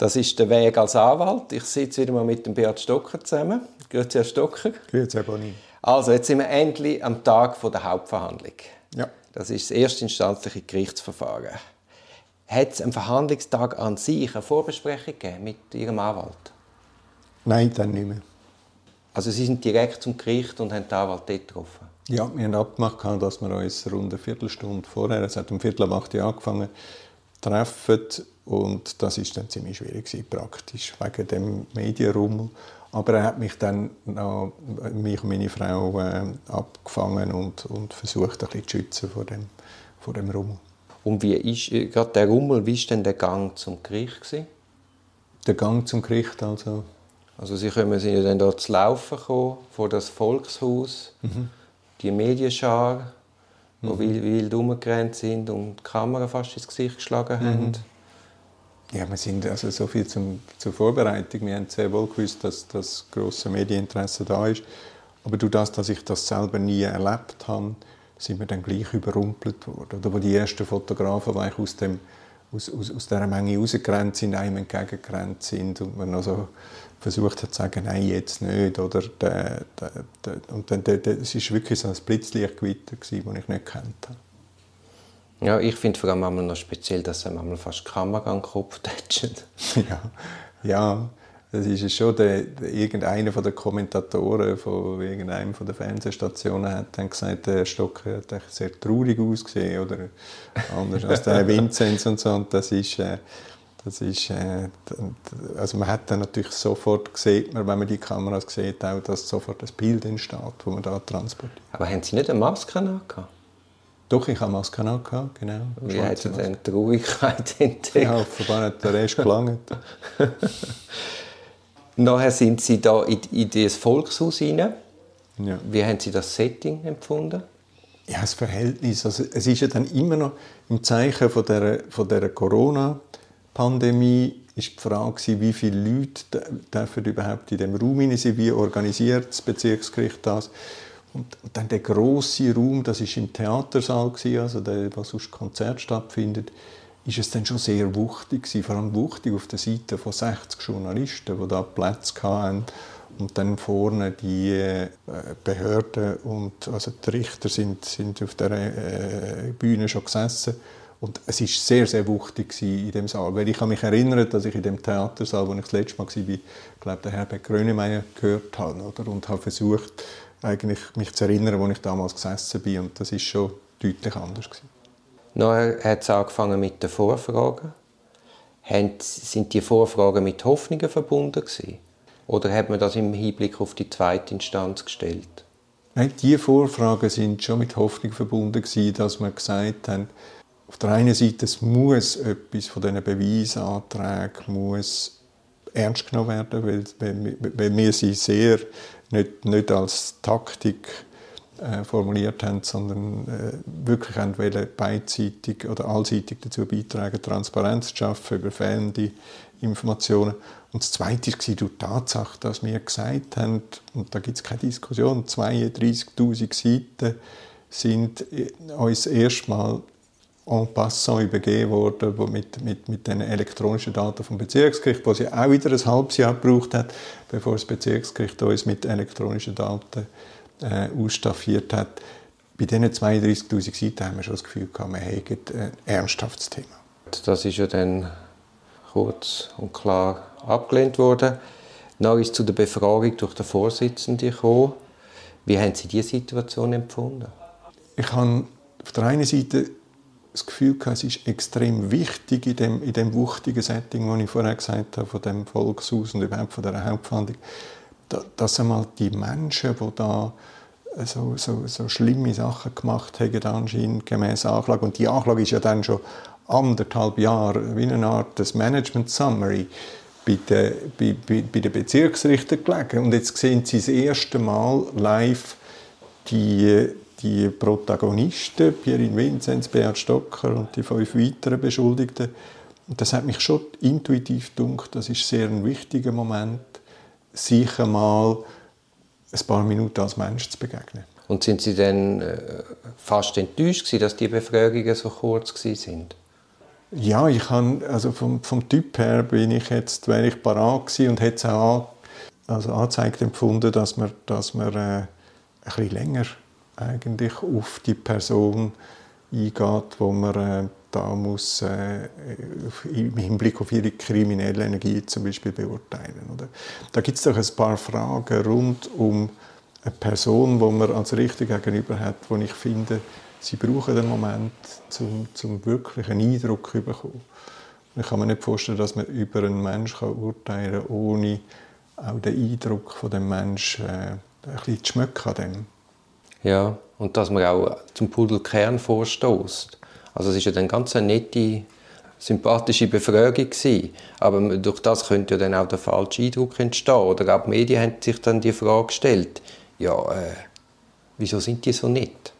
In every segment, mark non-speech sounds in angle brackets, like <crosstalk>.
Das ist der Weg als Anwalt. Ich sitze wieder mal mit dem Beat Stocker zusammen. Grüezi, Herr Stocker. Grüezi, Herr Boni. Also, jetzt sind wir endlich am Tag der Hauptverhandlung. Ja. Das ist das erstinstanzliche Gerichtsverfahren. Hat es am Verhandlungstag an sich eine Vorbesprechung gegeben mit Ihrem Anwalt? Nein, dann nicht mehr. Also Sie sind direkt zum Gericht und haben den Anwalt dort getroffen? Ja, wir haben abgemacht, dass wir uns rund eine Viertelstunde vorher, es hat um Viertel ab acht angefangen, treffen und das ist dann ziemlich schwierig gewesen, praktisch wegen dem Medienrummel. Aber er hat mich dann noch, mich und meine Frau äh, abgefangen und, und versucht, ein bisschen zu schützen vor dem, vor dem Rummel. Und wie ist äh, gerade der Rummel, wie ist denn der Gang zum Gericht gewesen? Der Gang zum Gericht also? Also Sie kommen, sind ja dann dort zu laufen gekommen, vor das Volkshaus, mhm. die Medienschar, mhm. wild, wild rumgerannt sind und die Kamera fast ins Gesicht geschlagen mhm. haben. Ja, wir sind also so viel zum, zur Vorbereitung. Wir haben sehr wohl gewusst, dass das große Medieninteresse da ist. Aber durch das, dass ich das selber nie erlebt habe, sind wir dann gleich überrumpelt worden. Oder wo die ersten Fotografen weil aus, dem, aus, aus, aus dieser Menge rausgerannt sind, einem entgegengerannt sind und man also versucht hat zu sagen, nein, jetzt nicht. Oder der, der, der, und dann, es war wirklich so ein Blitzlichtgewitter, das ich nicht kennt habe. Ja, ich finde vor allem noch speziell, dass er manchmal fast die Kamera an den Kopf tätscht. <laughs> ja, ja, das ist schon der, der, irgendeiner von der Kommentatoren von irgendeinem von der Fernsehstationen hat dann gesagt, der Stocker hat sehr traurig ausgesehen oder anders als der <laughs> Vinzenz und so. Und das ist, äh, das ist, äh, also man hat dann natürlich sofort gesehen, wenn man die Kameras sieht, auch, dass sofort das Bild entsteht, das man da transportiert. Aber haben Sie nicht eine Maske angehabt? Doch, ich habe Maske gehabt, genau. Wie hat er denn die Ruhigkeit entdeckt? Ja, offenbar hat der Rest gelangt. <laughs> Nachher sind Sie da in, in das Volkshaus hinein. Ja. Wie haben Sie das Setting empfunden? Ja, das Verhältnis. Also, es ist ja dann immer noch im Zeichen von der, von der Corona-Pandemie ist die Frage, wie viele Leute dürfen überhaupt in dem Raum sein, wie organisiert das Bezirksgericht das. Und, dann der große Raum, das ist im Theatersaal also der, wo sonst Konzert stattfindet, ist es dann schon sehr wuchtig gewesen, vor allem wuchtig auf der Seite von 60 Journalisten, die da Platz hatten. Und dann vorne die äh, Behörden und also die Richter sind, sind auf der äh, Bühne schon gesessen. Und es ist sehr sehr wuchtig in dem Saal, weil ich kann mich erinnern, dass ich in dem Theatersaal, wo ich das letzte Mal war, glaube der Herbert Grönemeyer gehört habe oder? und habe versucht eigentlich mich zu erinnern, wo ich damals gesessen bin und das ist schon deutlich anders gewesen. Nachher hat es angefangen mit den Vorfragen. Sind die Vorfragen mit Hoffnungen verbunden gewesen? Oder hat man das im Hinblick auf die zweite Instanz gestellt? Nein, die Vorfragen sind schon mit Hoffnung verbunden gewesen, dass wir gesagt haben, auf der einen Seite es muss etwas von diesen Beweisanträgen muss ernst genommen werden, weil, weil, wir sie sehr nicht, nicht als Taktik äh, formuliert haben, sondern äh, wirklich wollen beidseitig oder allseitig dazu beitragen, Transparenz zu schaffen über fehlende Informationen. Und das Zweite war die Tatsache, dass wir gesagt haben, und da gibt es keine Diskussion, 32'000 Seiten sind äh, uns erstmal en passant übergeben worden mit, mit, mit den elektronischen Daten vom Bezirksgericht, wo sie auch wieder ein halbes Jahr gebraucht hat, bevor das Bezirksgericht uns mit elektronischen Daten äh, ausstaffiert hat. Bei diesen 32'000 Seiten haben wir schon das Gefühl gehabt, wir hätten ein ernsthaftes Thema. Das ist ja dann kurz und klar abgelehnt worden. Dann ist es zu der Befragung durch den Vorsitzenden gekommen. Wie haben Sie diese Situation empfunden? Ich habe auf der einen Seite das Gefühl gehabt, es ist extrem wichtig in dem, in dem wuchtigen Setting, das ich vorher gesagt habe, von dem Volkshaus und überhaupt von der Hauptverhandlung, dass einmal die Menschen, die da so, so, so schlimme Sachen gemacht haben, anscheinend gemäß Anklage, und die Anklage ist ja dann schon anderthalb Jahre wie eine Art des Management Summary bei den, bei, bei, bei den gelegen. Und jetzt sehen sie das erste Mal live die die Protagonisten, Pierin Vinzenz, Beat Stocker und die fünf weiteren Beschuldigten. Und das hat mich schon intuitiv gedacht, das ist sehr ein wichtiger Moment, sich einmal ein paar Minuten als Mensch zu begegnen. Und sind Sie dann äh, fast enttäuscht gewesen, dass die Befragungen so kurz sind? Ja, ich kann, also vom, vom Typ her bin ich jetzt, wäre ich parat gewesen und hätte es auch also angezeigt empfunden, dass man, dass man äh, ein bisschen länger eigentlich auf die Person eingeht, wo man äh, da muss äh, im Hinblick auf ihre kriminelle Energie zum Beispiel beurteilen. Oder? Da gibt es doch ein paar Fragen rund um eine Person, die man als Richter gegenüber hat, wo ich finde, sie brauchen einen Moment, um, um wirklich einen Eindruck zu bekommen. Ich kann mir nicht vorstellen, dass man über einen Menschen urteilen kann, ohne auch den Eindruck von dem Menschen äh, ein bisschen zu schmecken. Ja, und dass man auch zum Pudelkern vorstoßt. Also es ist ja dann ganz eine nette, sympathische Befragung gewesen. Aber durch das könnte ja dann auch der falsche Eindruck entstehen. Oder auch die Medien haben sich dann die Frage gestellt, ja, äh, wieso sind die so nett?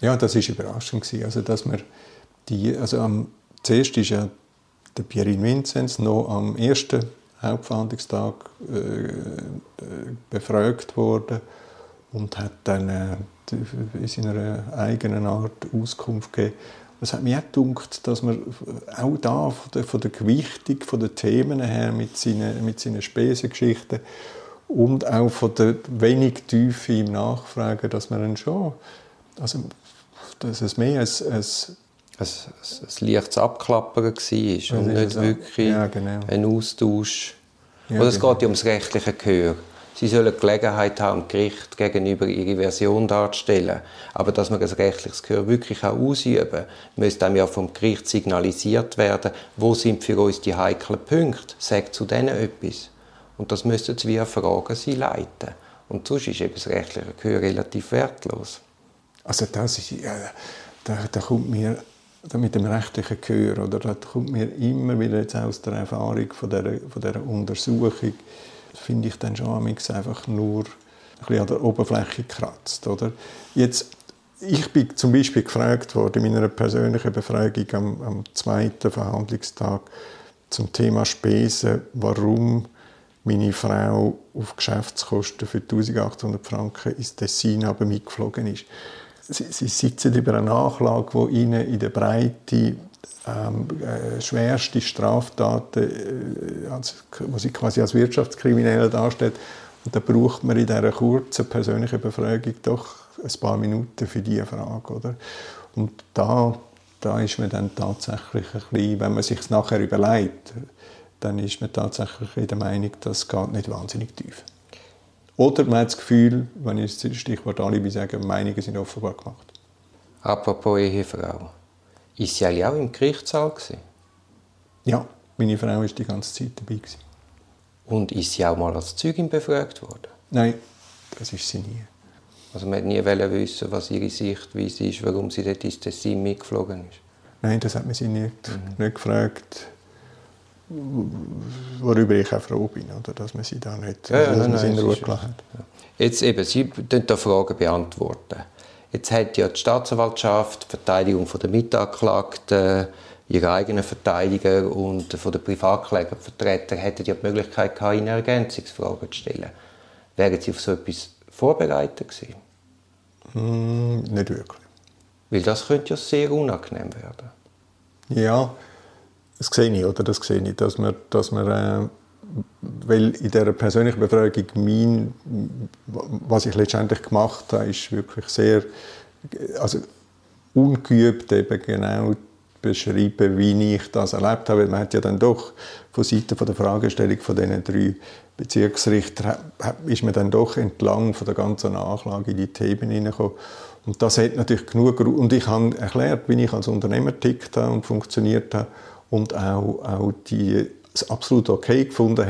Ja, das ist überraschend gewesen. Also, dass man die, also am, zuerst ist ja der Pierin Vinzenz noch am ersten Hauptverhandlungstag äh, äh, befragt worden und hat dann äh, in seiner eigenen Art Auskunft gegeben. Es hat mir auch gedacht, dass man auch da von der, von der Gewichtung von den Themen her mit seinen, mit seinen Spesengeschichten und auch von der wenig Tiefe im Nachfragen, dass man dann schon, also dass es mehr als, als ein, ein leichtes Abklappern war und nicht wirklich ja, genau. ein Austausch. Ja, Oder es genau. geht ja ums rechtliche Gehör. Sie sollen die Gelegenheit haben, Gericht gegenüber ihre Version darzustellen. Aber dass man das rechtliches Gehör wirklich auch ausüben müsste einem ja vom Gericht signalisiert werden, wo sind für uns die heiklen Punkte. Sagt zu denen etwas. Und das müssten sie wie Fragen sie leiten. Und sonst ist eben das rechtliche Gehör relativ wertlos. Also das ist, ja, da, da kommt mir mit dem rechtlichen Gehör, oder da kommt mir immer wieder jetzt aus der Erfahrung von dieser, von dieser Untersuchung, finde ich dann schon einfach nur ein bisschen an der Oberfläche kratzt, oder? Jetzt, ich bin zum Beispiel gefragt worden in meiner persönlichen Befragung am, am zweiten Verhandlungstag zum Thema Spesen, warum meine Frau auf Geschäftskosten für 1800 Franken ins Tessin aber mitgeflogen ist. Sie, sie sitzen über eine Nachlage, die ihnen in der Breite ähm, äh, schwerste Straftaten, äh, als, die sie quasi als Wirtschaftskriminelle darstellt. Und da braucht man in dieser kurzen persönlichen Befragung doch ein paar Minuten für diese Frage. Oder? Und da, da ist man dann tatsächlich ein bisschen, wenn man sich nachher überlegt, dann ist man tatsächlich der Meinung, das geht nicht wahnsinnig tief. Oder man hat das Gefühl, wenn ich das Stichwort Alibi sage, Meinungen sind offenbar gemacht. Apropos Ehefrau. Ist sie eigentlich auch im Gerichtssaal? Gewesen? Ja, meine Frau war die ganze Zeit dabei. Gewesen. Und ist sie auch mal als Zeugin befragt worden? Nein, das ist sie nie. Also man nie wissen, was ihre Sichtweise ist, warum sie dort ins Tessin mitgeflogen ist? Nein, das hat man sie nicht, mhm. nicht gefragt worüber ich auch froh bin, oder, dass man sie da nicht ja, dass nein, man sie in Ruhe gelassen hat. Jetzt eben, Sie beantworten Fragen. beantworten. Jetzt hat ja die Staatsanwaltschaft die Verteidigung von der Mitanklagten, ihre eigenen Verteidiger und von der Privatklägervertreter hätten ja die Möglichkeit gehabt, ihnen Ergänzungsfragen zu stellen. Wären Sie auf so etwas vorbereitet gewesen? Mm, nicht wirklich. Weil das könnte ja sehr unangenehm werden. Ja, das sehe ich, oder? Das sehe ich, dass man, dass man äh, weil in dieser persönlichen Befragung mein, was ich letztendlich gemacht habe, ist wirklich sehr, also ungeübt eben genau beschreiben, wie ich das erlebt habe. Man hat ja dann doch von Seiten der Fragestellung von diesen drei Bezirksrichter ist man dann doch entlang von der ganzen Nachlage in die Themen hineingekommen. Und das hat natürlich genug und ich habe erklärt, wie ich als Unternehmer tickt und funktioniert habe und auch, auch die es absolut okay gefunden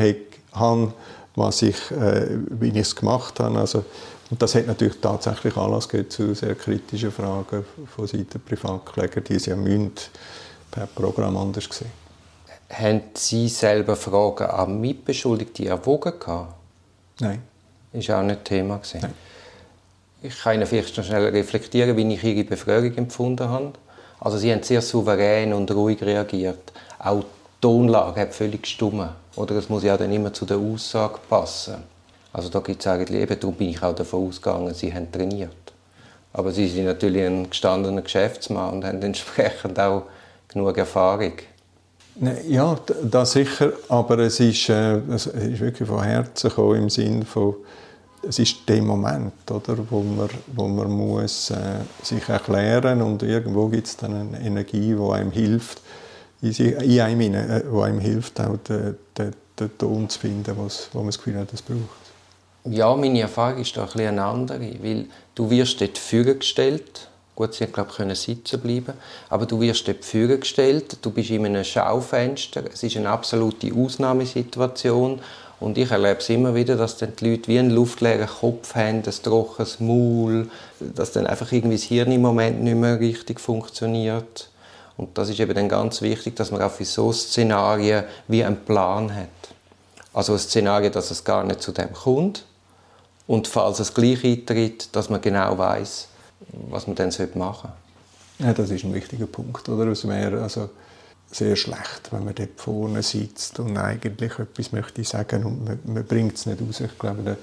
habe, was ich, äh, wie ich es gemacht habe. Also, und das hat natürlich tatsächlich Anlass zu sehr kritischen Fragen von Seiten Privatkläger, die sie ja müssen per Programm anders sehen. Haben Sie selber Fragen an Mitbeschuldigte erwogen? Nein. Das war auch nicht Thema. Nein. Ich kann Ihnen vielleicht noch schnell reflektieren, wie ich Ihre Befragung empfunden habe. Also Sie haben sehr souverän und ruhig reagiert. Auch Tonlage hat völlig gestummen. Oder es muss ja dann immer zu der Aussage passen. Also da gibt es eigentlich eben, darum bin ich auch davon ausgegangen, Sie haben trainiert. Aber Sie sind natürlich ein gestandener Geschäftsmann und haben <laughs> entsprechend auch genug Erfahrung. Ne, ja, das sicher, aber es ist, äh, es ist wirklich von Herzen gekommen, im Sinne von, es ist der Moment, oder, wo man, wo man muss, äh, sich erklären und irgendwo gibt es dann eine Energie, die einem hilft, in, in einem, äh, wo einem hilft, auch den, den, den Ton zu finden, was, wo man das Gefühl hat, es braucht. Ja, meine Erfahrung ist da ein bisschen eine andere, weil du wirst dort Führung gestellt. Gut, sie glaube können sitzen bleiben, aber du wirst dort Führung gestellt. Du bist in einem Schaufenster. Es ist eine absolute Ausnahmesituation und ich erlebe es immer wieder, dass dann die Leute wie einen luftleeren Kopf haben, ein trockenes Maul, dass dann einfach irgendwie das Hirn im Moment nicht mehr richtig funktioniert. Und das ist eben dann ganz wichtig, dass man auch für so Szenarien wie einen Plan hat. Also ein Szenario, dass es gar nicht zu dem kommt. Und falls es gleich eintritt, dass man genau weiß, was man dann machen sollte. Ja, das ist ein wichtiger Punkt. Oder? Es wäre also sehr schlecht, wenn man dort vorne sitzt und eigentlich etwas möchte sagen und man, man bringt es nicht raus. Ich glaube, da,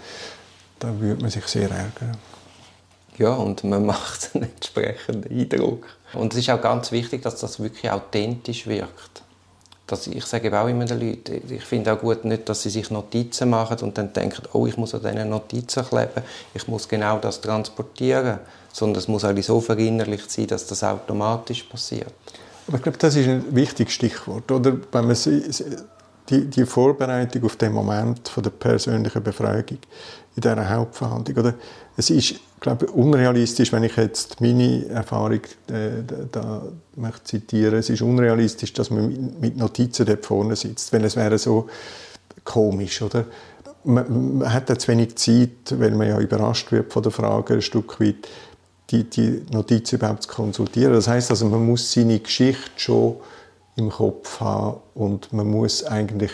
da würde man sich sehr ärgern. Ja, und man <laughs> macht einen entsprechenden Eindruck. Und es ist auch ganz wichtig, dass das wirklich authentisch wirkt. Das, ich sage auch immer den Leuten, ich finde auch gut nicht, dass sie sich Notizen machen und dann denken, oh, ich muss an diesen Notizen kleben, ich muss genau das transportieren, sondern es muss eigentlich so verinnerlicht sein, dass das automatisch passiert. Aber ich glaube, das ist ein wichtiges Stichwort, oder? Wenn man die, die Vorbereitung auf den Moment von der persönlichen Befragung in dieser Hauptverhandlung, oder? Es ist glaube, unrealistisch, wenn ich jetzt meine Erfahrung äh, da möchte zitieren. Es ist unrealistisch, dass man mit Notizen dort vorne sitzt, weil es wäre so komisch, oder? Man, man hat jetzt wenig Zeit, weil man ja überrascht wird von der Frage ein Stück weit, die, die Notiz überhaupt zu konsultieren. Das heißt also, man muss seine Geschichte schon im Kopf haben und man muss eigentlich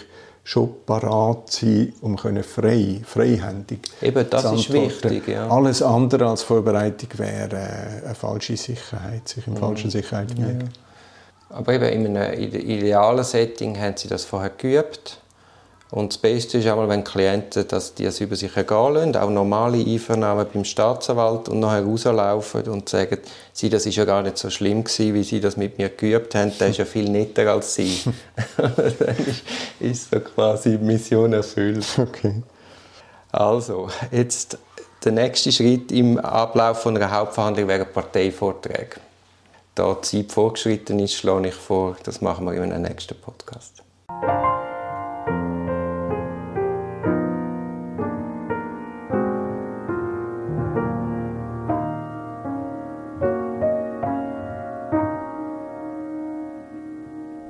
schon parat sein, um frei, freihändig Eben, das ist wichtig, ja. Alles andere als Vorbereitung wäre äh, eine falsche Sicherheit, sich in mhm. falscher Sicherheit wiegen. Ja. Aber eben in einem idealen Setting haben sie das vorher geübt und das Beste ist einmal, wenn Klienten dass die es über sich ergehen lassen, auch normale Einvernahmen beim Staatsanwalt und nachher rauslaufen und sagen, sie, das ist ja gar nicht so schlimm gewesen, wie sie das mit mir geübt haben, der ist ja viel netter als sie. <laughs> Dann ist, ist so quasi Mission erfüllt. Okay. Also, jetzt der nächste Schritt im Ablauf von einer Hauptverhandlung wäre Parteivorträge. Da die Zeit vorgeschritten ist, schlage ich vor, das machen wir in einem nächsten Podcast.